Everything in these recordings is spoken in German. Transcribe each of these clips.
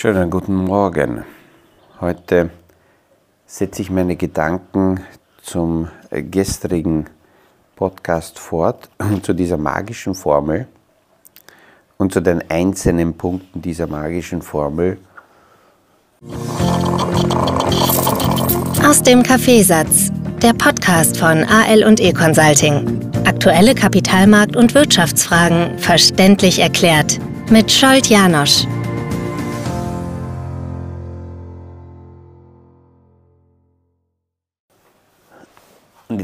Schönen guten Morgen. Heute setze ich meine Gedanken zum gestrigen Podcast fort, zu dieser magischen Formel und zu den einzelnen Punkten dieser magischen Formel. Aus dem Kaffeesatz, der Podcast von AL und E Consulting. Aktuelle Kapitalmarkt- und Wirtschaftsfragen verständlich erklärt mit Scholt Janosch.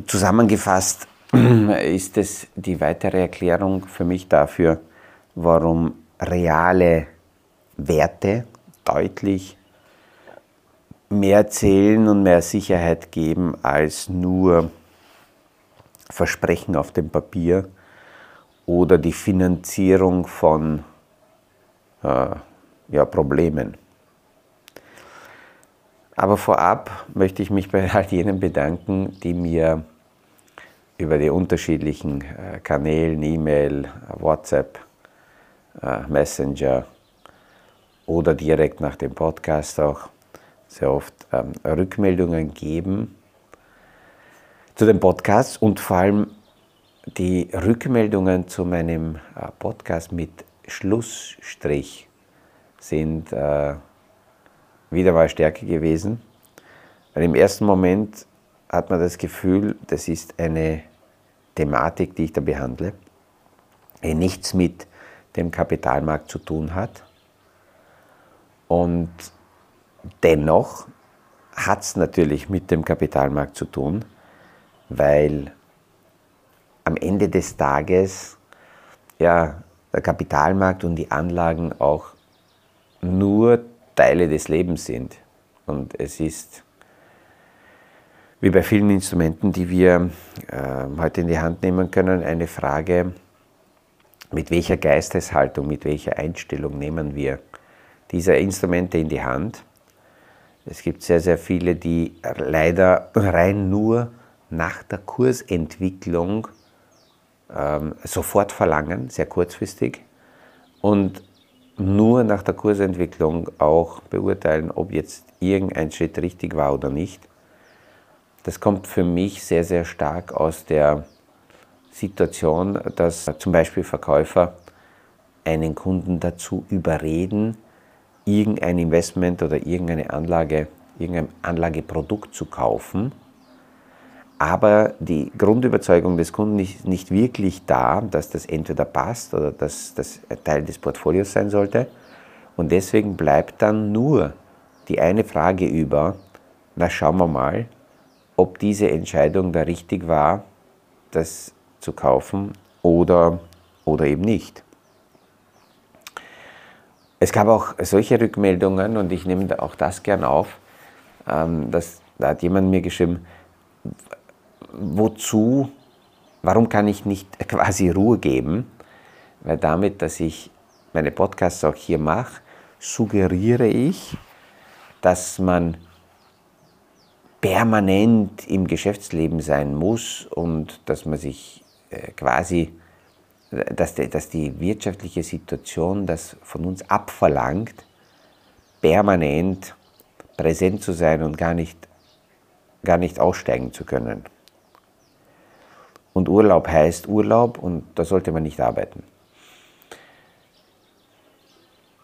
Zusammengefasst ist es die weitere Erklärung für mich dafür, warum reale Werte deutlich mehr zählen und mehr Sicherheit geben als nur Versprechen auf dem Papier oder die Finanzierung von äh, ja, Problemen. Aber vorab möchte ich mich bei all jenen bedanken, die mir über die unterschiedlichen äh, Kanälen, E-Mail, WhatsApp, äh, Messenger oder direkt nach dem Podcast auch sehr oft ähm, Rückmeldungen geben zu dem Podcast und vor allem die Rückmeldungen zu meinem äh, Podcast mit Schlussstrich sind wieder mal Stärke gewesen. Weil im ersten Moment hat man das Gefühl, das ist eine Thematik, die ich da behandle, die nichts mit dem Kapitalmarkt zu tun hat. Und dennoch hat es natürlich mit dem Kapitalmarkt zu tun, weil am Ende des Tages ja, der Kapitalmarkt und die Anlagen auch nur Teile des Lebens sind. Und es ist wie bei vielen Instrumenten, die wir äh, heute in die Hand nehmen können, eine Frage, mit welcher Geisteshaltung, mit welcher Einstellung nehmen wir diese Instrumente in die Hand. Es gibt sehr, sehr viele, die leider rein nur nach der Kursentwicklung ähm, sofort verlangen, sehr kurzfristig, und nur nach der Kursentwicklung auch beurteilen, ob jetzt irgendein Schritt richtig war oder nicht. Das kommt für mich sehr, sehr stark aus der Situation, dass zum Beispiel Verkäufer einen Kunden dazu überreden, irgendein Investment oder irgendeine Anlage, irgendein Anlageprodukt zu kaufen aber die Grundüberzeugung des Kunden ist nicht wirklich da, dass das entweder passt oder dass das Teil des Portfolios sein sollte. Und deswegen bleibt dann nur die eine Frage über, na schauen wir mal, ob diese Entscheidung da richtig war, das zu kaufen oder, oder eben nicht. Es gab auch solche Rückmeldungen und ich nehme auch das gern auf, ähm, dass, da hat jemand mir geschrieben, wozu, warum kann ich nicht quasi Ruhe geben? Weil damit, dass ich meine Podcasts auch hier mache, suggeriere ich, dass man permanent im Geschäftsleben sein muss und dass man sich äh, quasi, dass, die wirtschaftliche Situation das von uns abverlangt, permanent präsent zu sein und gar nicht, gar nicht aussteigen zu können. Und Urlaub heißt Urlaub und da sollte man nicht arbeiten.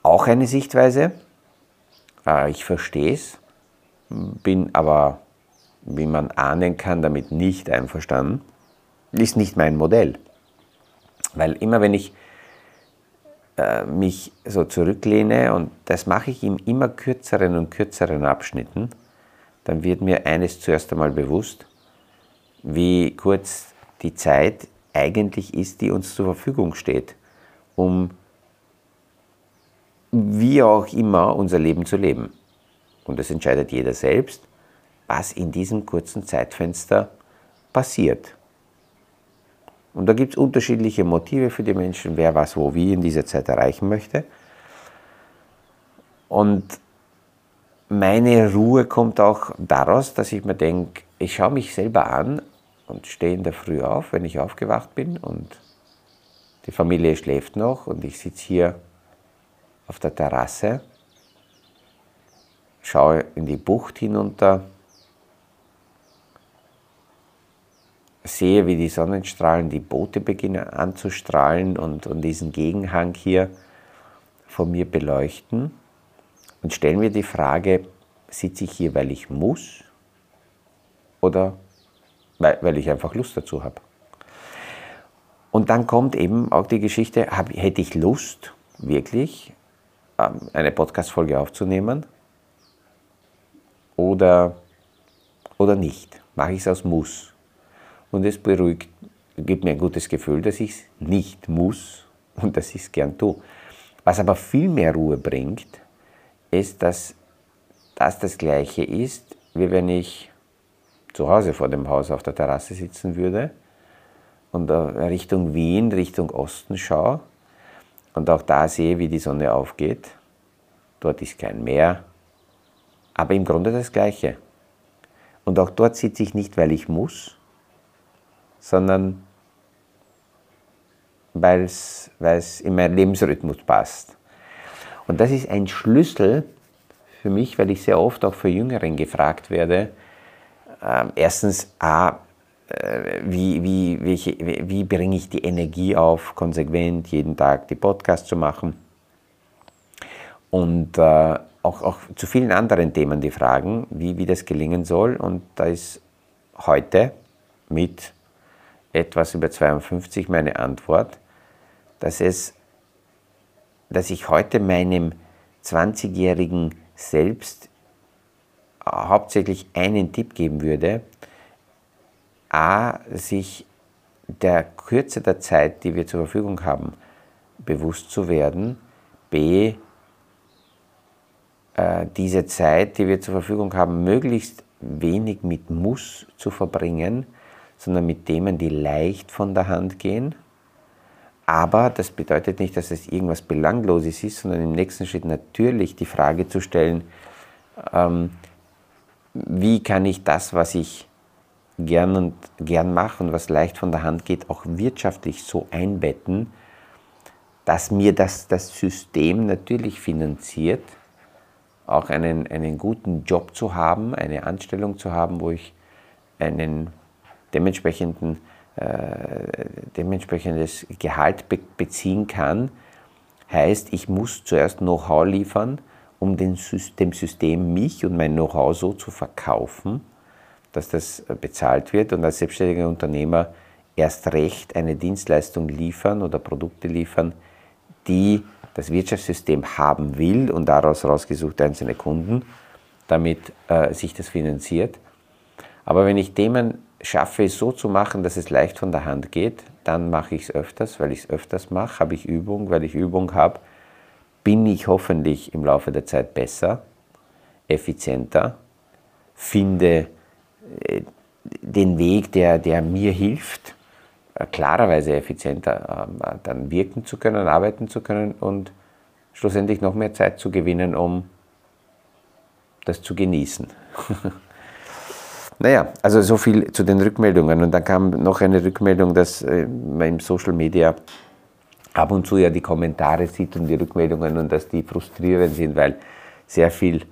Auch eine Sichtweise. Äh, ich verstehe es, bin aber, wie man ahnen kann, damit nicht einverstanden. Ist nicht mein Modell. Weil immer wenn ich äh, mich so zurücklehne, und das mache ich in immer kürzeren und kürzeren Abschnitten, dann wird mir eines zuerst einmal bewusst, wie kurz die Zeit eigentlich ist, die uns zur Verfügung steht, um wie auch immer unser Leben zu leben. Und das entscheidet jeder selbst, was in diesem kurzen Zeitfenster passiert. Und da gibt es unterschiedliche Motive für die Menschen, wer was wo wie in dieser Zeit erreichen möchte. Und meine Ruhe kommt auch daraus, dass ich mir denke, ich schaue mich selber an und stehe in der Früh auf, wenn ich aufgewacht bin. Und die Familie schläft noch und ich sitze hier auf der Terrasse schaue in die Bucht hinunter, sehe, wie die Sonnenstrahlen die Boote beginnen anzustrahlen und, und diesen Gegenhang hier von mir beleuchten und stelle mir die Frage, sitze ich hier, weil ich muss oder weil, weil ich einfach Lust dazu habe. Und dann kommt eben auch die Geschichte, hab, hätte ich Lust, wirklich ähm, eine Podcast-Folge aufzunehmen oder, oder nicht? Mache ich es aus Muss? Und es beruhigt, gibt mir ein gutes Gefühl, dass ich es nicht muss und dass ich es gern tue. Was aber viel mehr Ruhe bringt, ist, dass das das Gleiche ist, wie wenn ich zu Hause vor dem Haus auf der Terrasse sitzen würde und Richtung Wien, Richtung Osten schaue und auch da sehe, wie die Sonne aufgeht. Dort ist kein Meer, aber im Grunde das Gleiche. Und auch dort sitze ich nicht, weil ich muss, sondern weil es in meinen Lebensrhythmus passt. Und das ist ein Schlüssel für mich, weil ich sehr oft auch für Jüngeren gefragt werde. Äh, erstens, A, äh, wie, wie, welche, wie bringe ich die Energie auf, konsequent jeden Tag die Podcasts zu machen? Und äh, auch, auch zu vielen anderen Themen die Fragen, wie, wie das gelingen soll. Und da ist heute mit etwas über 52 meine Antwort, dass, es, dass ich heute meinem 20-jährigen Selbst hauptsächlich einen Tipp geben würde, a, sich der Kürze der Zeit, die wir zur Verfügung haben, bewusst zu werden, b, äh, diese Zeit, die wir zur Verfügung haben, möglichst wenig mit Muss zu verbringen, sondern mit Themen, die leicht von der Hand gehen. Aber das bedeutet nicht, dass es irgendwas Belangloses ist, sondern im nächsten Schritt natürlich die Frage zu stellen, ähm, wie kann ich das, was ich gern und gern mache und was leicht von der Hand geht, auch wirtschaftlich so einbetten, dass mir das, das System natürlich finanziert, auch einen, einen guten Job zu haben, eine Anstellung zu haben, wo ich einen dementsprechenden, äh, dementsprechendes Gehalt be beziehen kann, heißt, ich muss zuerst Know-how liefern, um dem System mich und mein Know-how so zu verkaufen, dass das bezahlt wird und als selbstständiger Unternehmer erst recht eine Dienstleistung liefern oder Produkte liefern, die das Wirtschaftssystem haben will und daraus rausgesucht einzelne Kunden, damit äh, sich das finanziert. Aber wenn ich Themen schaffe, es so zu machen, dass es leicht von der Hand geht, dann mache ich es öfters, weil ich es öfters mache, habe ich Übung, weil ich Übung habe, bin ich hoffentlich im Laufe der Zeit besser, effizienter, finde äh, den Weg, der, der mir hilft, äh, klarerweise effizienter ähm, dann wirken zu können, arbeiten zu können und schlussendlich noch mehr Zeit zu gewinnen, um das zu genießen. naja, also so viel zu den Rückmeldungen. Und dann kam noch eine Rückmeldung, dass äh, man im Social Media ab und zu ja die Kommentare sieht und die Rückmeldungen und dass die frustrierend sind, weil sehr viel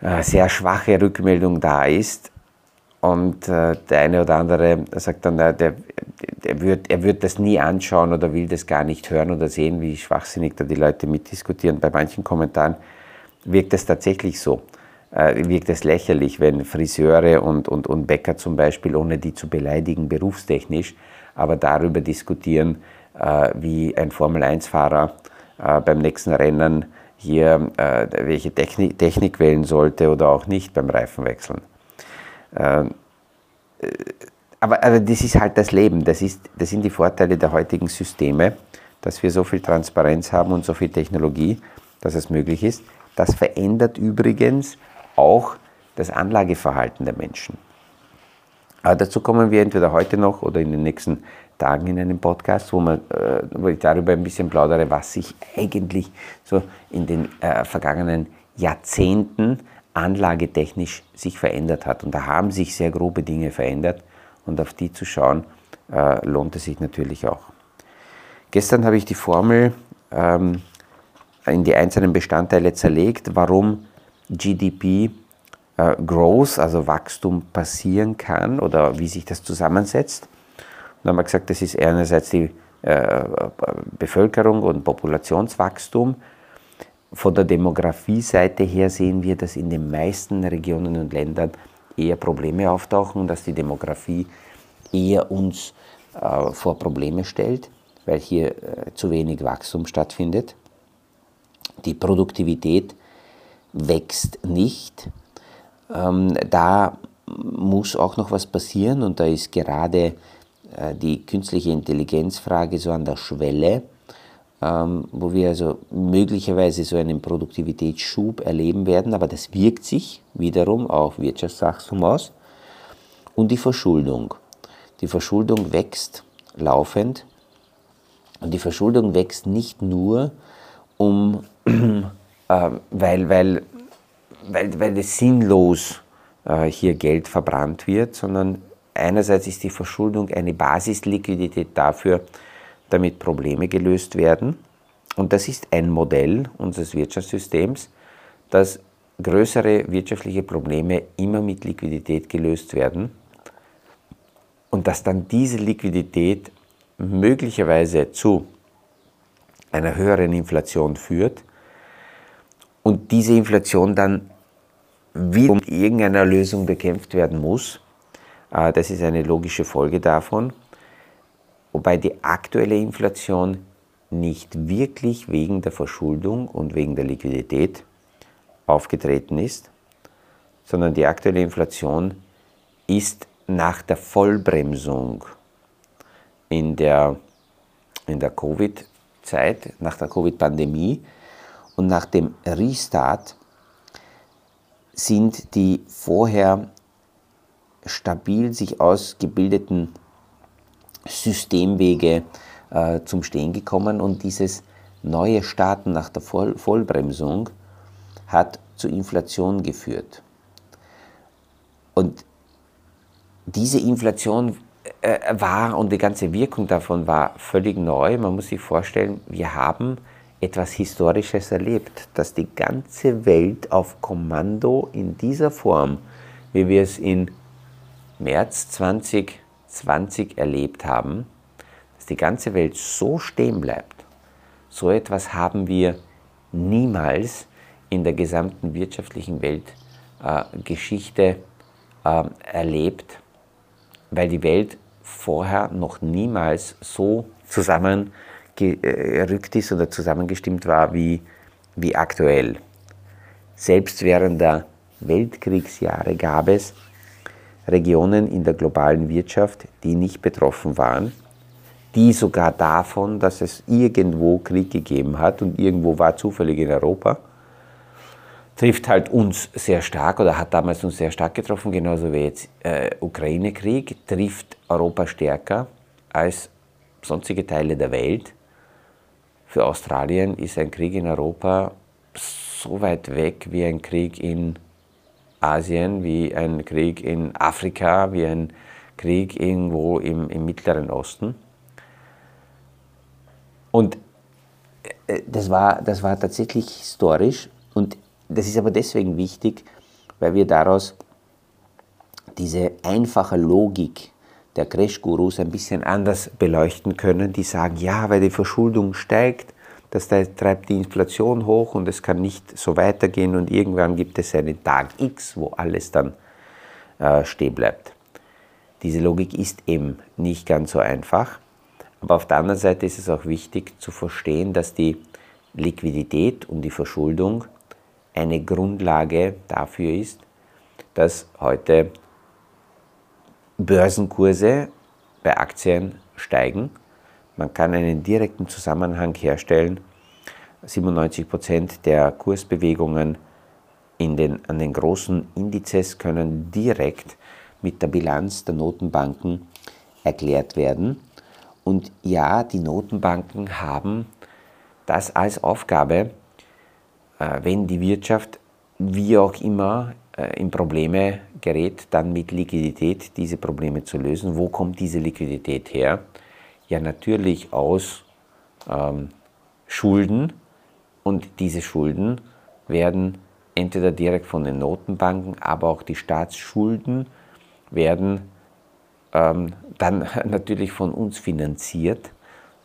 äh, sehr schwache Rückmeldung da ist. Und äh, der eine oder andere sagt dann, der, der, wird, er wird das nie anschauen oder will das gar nicht hören oder sehen, wie schwachsinnig da die Leute mitdiskutieren. Bei manchen Kommentaren wirkt es tatsächlich so. Äh, wirkt es lächerlich, wenn Friseure und, und, und Bäcker zum Beispiel, ohne die zu beleidigen, berufstechnisch, aber darüber diskutieren, äh, wie ein Formel-1-Fahrer äh, beim nächsten Rennen hier äh, welche Technik, Technik, wählen sollte oder auch nicht beim Reifenwechseln. Ähm, äh, aber, aber das ist halt das Leben, das, ist, das sind die Vorteile der heutigen Systeme, dass wir so viel Transparenz haben und so viel Technologie, dass es möglich ist. Das verändert übrigens auch das Anlageverhalten der Menschen. Aber dazu kommen wir entweder heute noch oder in den nächsten Tagen in einem Podcast, wo, man, äh, wo ich darüber ein bisschen plaudere, was sich eigentlich so in den äh, vergangenen Jahrzehnten anlagetechnisch sich verändert hat. Und da haben sich sehr grobe Dinge verändert und auf die zu schauen, äh, lohnt es sich natürlich auch. Gestern habe ich die Formel ähm, in die einzelnen Bestandteile zerlegt, warum GDP äh, Growth, also Wachstum passieren kann oder wie sich das zusammensetzt. Dann haben wir gesagt, das ist einerseits die äh, Bevölkerung und Populationswachstum. Von der Demografie-Seite her sehen wir, dass in den meisten Regionen und Ländern eher Probleme auftauchen dass die Demografie eher uns äh, vor Probleme stellt, weil hier äh, zu wenig Wachstum stattfindet. Die Produktivität wächst nicht. Ähm, da muss auch noch was passieren und da ist gerade die künstliche Intelligenzfrage so an der Schwelle, ähm, wo wir also möglicherweise so einen Produktivitätsschub erleben werden, aber das wirkt sich wiederum auf Wirtschaftswachstum aus. Und die Verschuldung. Die Verschuldung wächst laufend und die Verschuldung wächst nicht nur, um, äh, weil, weil, weil, weil es sinnlos äh, hier Geld verbrannt wird, sondern einerseits ist die Verschuldung eine Basisliquidität dafür, damit Probleme gelöst werden. Und das ist ein Modell unseres Wirtschaftssystems, dass größere wirtschaftliche Probleme immer mit Liquidität gelöst werden und dass dann diese Liquidität möglicherweise zu einer höheren Inflation führt und diese Inflation dann wieder um irgendeiner Lösung bekämpft werden muss. Äh, das ist eine logische Folge davon, wobei die aktuelle Inflation nicht wirklich wegen der Verschuldung und wegen der Liquidität aufgetreten ist, sondern die aktuelle Inflation ist nach der Vollbremsung in der, in der Covid-Zeit, nach der Covid-Pandemie und nach dem Restart sind die vorher stabil sich ausgebildeten Systemwege äh, zum Stehen gekommen und dieses neue Starten nach der Voll Vollbremsung hat zu Inflation geführt. Und diese Inflation äh, war und die ganze Wirkung davon war völlig neu. Man muss sich vorstellen, wir haben etwas Historisches erlebt, dass die ganze Welt auf Kommando in dieser Form, wie wir es in März 2020 erlebt haben, dass die ganze Welt so stehen bleibt. So etwas haben wir niemals in der gesamten wirtschaftlichen Weltgeschichte äh, äh, erlebt, weil die Welt vorher noch niemals so zusammengerückt ist oder zusammengestimmt war wie, wie aktuell. Selbst während der Weltkriegsjahre gab es Regionen in der globalen Wirtschaft, die nicht betroffen waren, die sogar davon, dass es irgendwo Krieg gegeben hat und irgendwo war zufällig in Europa, trifft halt uns sehr stark oder hat damals uns sehr stark getroffen, genauso wie jetzt äh, Ukraine-Krieg, trifft Europa stärker als sonstige Teile der Welt. Für Australien ist ein Krieg in Europa so weit weg wie ein Krieg in Asien, wie ein Krieg in Afrika, wie ein Krieg irgendwo im, im Mittleren Osten. Und äh, das war, das war tatsächlich historisch und das ist aber deswegen wichtig, weil wir daraus diese einfache Logik der Crash-Gurus ein bisschen anders beleuchten können, die sagen, ja, weil die Verschuldung steigt, das treibt die Inflation hoch und es kann nicht so weitergehen und irgendwann gibt es einen Tag X, wo alles dann äh, stehen bleibt. Diese Logik ist eben nicht ganz so einfach, aber auf der anderen Seite ist es auch wichtig zu verstehen, dass die Liquidität und die Verschuldung eine Grundlage dafür ist, dass heute Börsenkurse bei Aktien steigen. Man kann einen direkten Zusammenhang herstellen. 97 Prozent der Kursbewegungen in den, an den großen Indizes können direkt mit der Bilanz der Notenbanken erklärt werden. Und ja, die Notenbanken haben das als Aufgabe, äh, wenn die Wirtschaft wie auch immer äh, in Probleme gerät, dann mit Liquidität diese Probleme zu lösen. Wo kommt diese Liquidität her? Ja, natürlich aus ähm, Schulden und diese Schulden werden entweder direkt von den Notenbanken, aber auch die Staatsschulden werden ähm, dann natürlich von uns finanziert.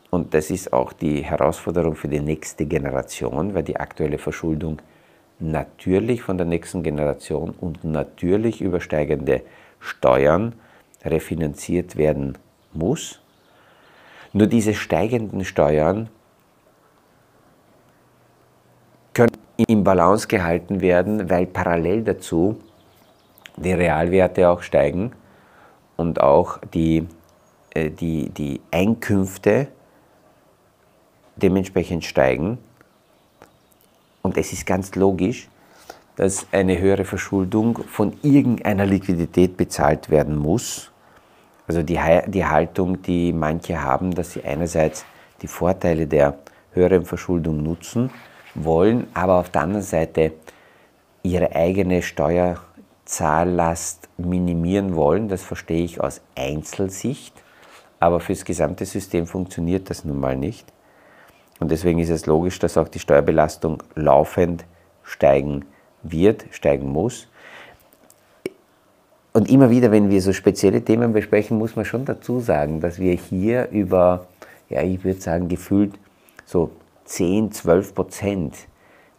Und das ist auch die Herausforderung für die nächste Generation, weil die aktuelle Verschuldung natürlich von der nächsten Generation und natürlich übersteigende Steuern refinanziert werden muss. Nur diese steigenden Steuern können im Balance gehalten werden, weil parallel dazu die Realwerte auch steigen und auch die, äh, die, die Einkünfte dementsprechend steigen. Und es ist ganz logisch, dass eine höhere Verschuldung von irgendeiner Liquidität bezahlt werden muss. Also die, die Haltung, die manche haben, dass sie einerseits die Vorteile der höheren Verschuldung nutzen wollen, aber auf der anderen Seite ihre eigene Steuerzahllast minimieren wollen. Das verstehe ich aus Einzelsicht, aber fürs gesamte System funktioniert das nun mal nicht. Und deswegen ist es logisch, dass auch die Steuerbelastung laufend steigen wird, steigen muss. Und immer wieder, wenn wir so spezielle Themen besprechen, muss man schon dazu sagen, dass wir hier über, ja, ich würde sagen, gefühlt so 10, 12 Prozent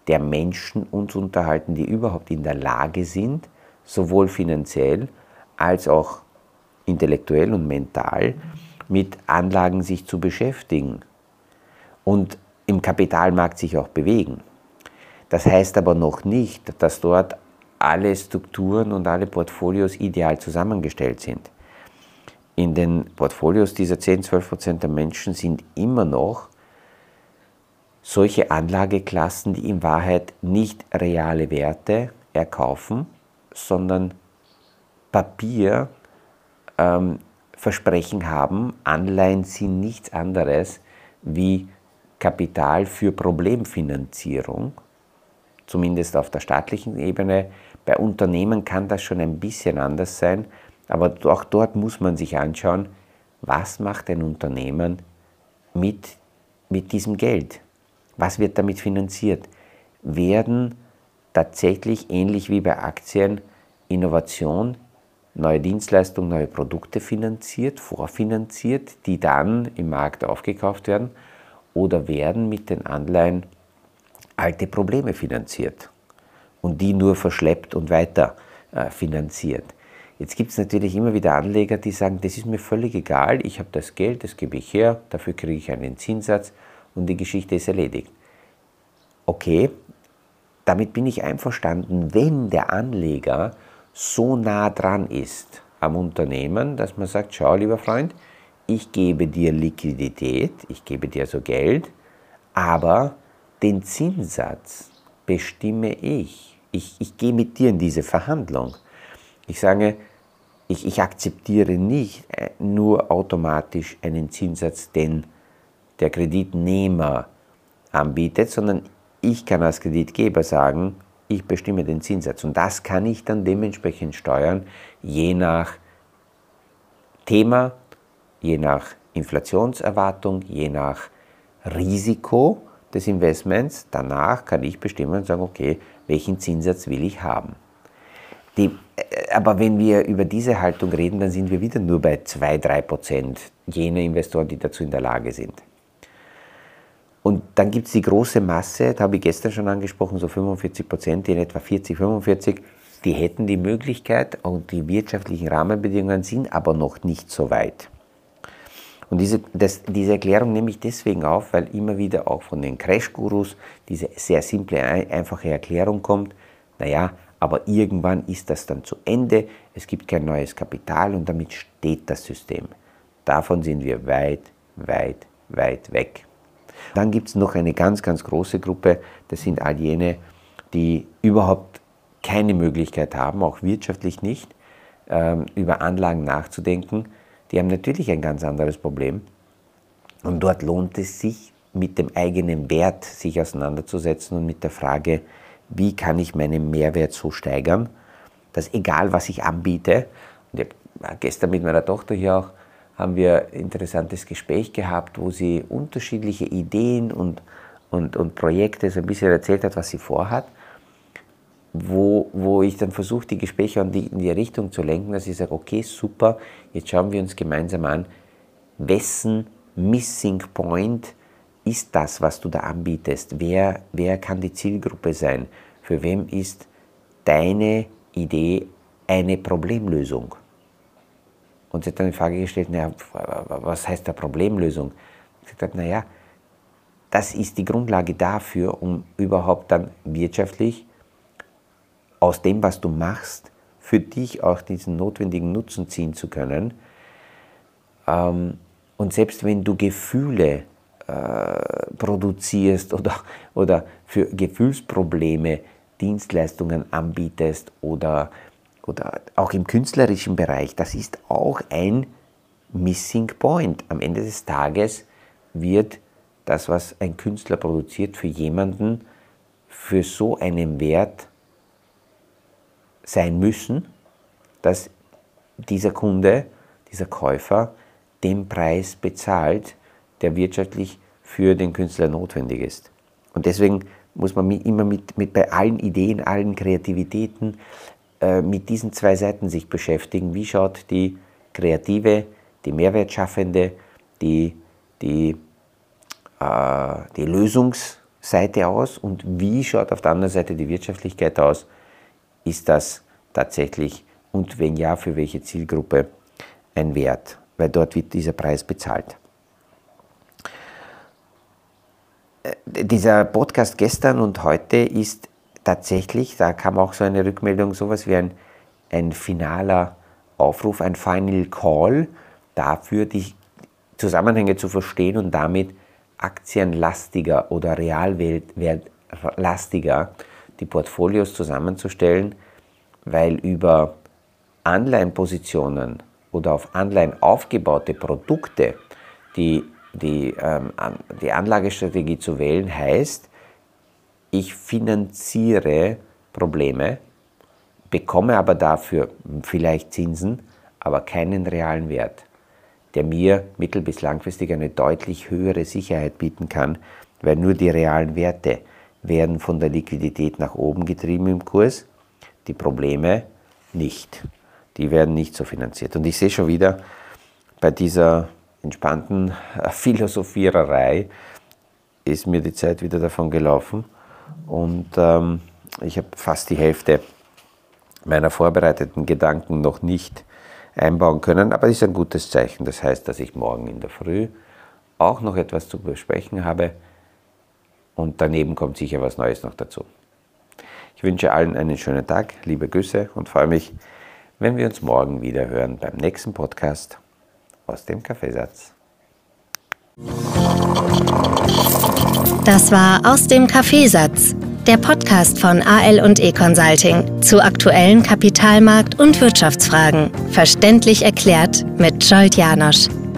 der Menschen uns unterhalten, die überhaupt in der Lage sind, sowohl finanziell als auch intellektuell und mental mit Anlagen sich zu beschäftigen und im Kapitalmarkt sich auch bewegen. Das heißt aber noch nicht, dass dort alle Strukturen und alle Portfolios ideal zusammengestellt sind. In den Portfolios dieser 10-12% der Menschen sind immer noch solche Anlageklassen, die in Wahrheit nicht reale Werte erkaufen, sondern Papier ähm, Versprechen haben. Anleihen sind nichts anderes wie Kapital für Problemfinanzierung, zumindest auf der staatlichen Ebene. Bei Unternehmen kann das schon ein bisschen anders sein, aber auch dort muss man sich anschauen, was macht ein Unternehmen mit, mit diesem Geld? Was wird damit finanziert? Werden tatsächlich ähnlich wie bei Aktien Innovation, neue Dienstleistungen, neue Produkte finanziert, vorfinanziert, die dann im Markt aufgekauft werden? Oder werden mit den Anleihen alte Probleme finanziert und die nur verschleppt und weiter äh, finanziert? Jetzt gibt es natürlich immer wieder Anleger, die sagen, das ist mir völlig egal, ich habe das Geld, das gebe ich her, dafür kriege ich einen Zinssatz und die Geschichte ist erledigt. Okay, damit bin ich einverstanden, wenn der Anleger so nah dran ist am Unternehmen, dass man sagt, schau lieber Freund, ich gebe dir Liquidität, ich gebe dir so Geld, aber den Zinssatz bestimme ich. Ich, ich gehe mit dir in diese Verhandlung. Ich sage, ich, ich akzeptiere nicht äh, nur automatisch einen Zinssatz, den der Kreditnehmer anbietet, sondern ich kann als Kreditgeber sagen, ich bestimme den Zinssatz. Und das kann ich dann dementsprechend steuern, je nach Thema, je nach Inflationserwartung, je nach Risiko des Investments. Danach kann ich bestimmen und sagen, okay, welchen Zinssatz will ich haben. Die, äh, aber wenn wir über diese Haltung reden, dann sind wir wieder nur bei 2-3 Prozent jener Investoren, die dazu in der Lage sind. Und dann gibt es die große Masse, da habe ich gestern schon angesprochen, so 45 Prozent, in etwa 40, 45, die hätten die Möglichkeit und die wirtschaftlichen Rahmenbedingungen sind aber noch nicht so weit. Und diese, das, diese Erklärung nehme ich deswegen auf, weil immer wieder auch von den Crash-Gurus diese sehr simple, einfache Erklärung kommt, naja, aber irgendwann ist das dann zu Ende, es gibt kein neues Kapital und damit steht das System. Davon sind wir weit, weit, weit weg. Dann gibt es noch eine ganz, ganz große Gruppe, das sind all jene, die überhaupt keine Möglichkeit haben, auch wirtschaftlich nicht, ähm, über Anlagen nachzudenken. Die haben natürlich ein ganz anderes Problem. Und dort lohnt es sich, mit dem eigenen Wert sich auseinanderzusetzen und mit der Frage, wie kann ich meinen Mehrwert so steigern, dass egal was ich anbiete, und ich gestern mit meiner Tochter hier auch haben wir ein interessantes Gespräch gehabt, wo sie unterschiedliche Ideen und, und, und Projekte so ein bisschen erzählt hat, was sie vorhat. Wo, wo ich dann versuche, die Gespräche in die, in die Richtung zu lenken, dass ich sage, okay, super, jetzt schauen wir uns gemeinsam an, wessen Missing Point ist das, was du da anbietest? Wer, wer kann die Zielgruppe sein? Für wem ist deine Idee eine Problemlösung? Und sie hat dann die Frage gestellt, naja, was heißt da Problemlösung? Ich habe naja, das ist die Grundlage dafür, um überhaupt dann wirtschaftlich aus dem, was du machst, für dich auch diesen notwendigen Nutzen ziehen zu können. Ähm, und selbst wenn du Gefühle äh, produzierst oder, oder für Gefühlsprobleme Dienstleistungen anbietest oder, oder auch im künstlerischen Bereich, das ist auch ein Missing Point. Am Ende des Tages wird das, was ein Künstler produziert, für jemanden für so einen Wert sein müssen, dass dieser Kunde, dieser Käufer den Preis bezahlt, der wirtschaftlich für den Künstler notwendig ist. Und deswegen muss man immer mit, mit bei allen Ideen, allen Kreativitäten äh, mit diesen zwei Seiten sich beschäftigen. Wie schaut die kreative, die Mehrwertschaffende, die, die, äh, die Lösungsseite aus und wie schaut auf der anderen Seite die Wirtschaftlichkeit aus? Ist das tatsächlich und wenn ja, für welche Zielgruppe ein Wert? Weil dort wird dieser Preis bezahlt. dieser Podcast gestern und heute ist tatsächlich, da kam auch so eine Rückmeldung, sowas wie ein, ein finaler Aufruf, ein Final Call dafür, die Zusammenhänge zu verstehen und damit aktienlastiger oder realwertlastiger die Portfolios zusammenzustellen, weil über Anleihenpositionen oder auf Anleihen aufgebaute Produkte, die die, ähm, die Anlagestrategie zu wählen heißt, ich finanziere Probleme, bekomme aber dafür vielleicht Zinsen, aber keinen realen Wert, der mir mittel- bis langfristig eine deutlich höhere Sicherheit bieten kann, weil nur die realen Werte werden von der Liquidität nach oben getrieben im Kurs, die Probleme nicht. Die werden nicht so finanziert. Und ich sehe schon wieder bei dieser entspannten Philosophiererei ist mir die Zeit wieder davon gelaufen und ähm, ich habe fast die Hälfte meiner vorbereiteten Gedanken noch nicht einbauen können, aber das ist ein gutes Zeichen. Das heißt, dass ich morgen in der Früh auch noch etwas zu besprechen habe und daneben kommt sicher was Neues noch dazu. Ich wünsche allen einen schönen Tag, liebe Grüße und freue mich, wenn wir uns morgen wieder hören beim nächsten Podcast aus dem Kaffeesatz. Das war aus dem Kaffeesatz, der Podcast von AL und E Consulting zu aktuellen Kapitalmarkt- und Wirtschaftsfragen, verständlich erklärt mit Scholt Janosch.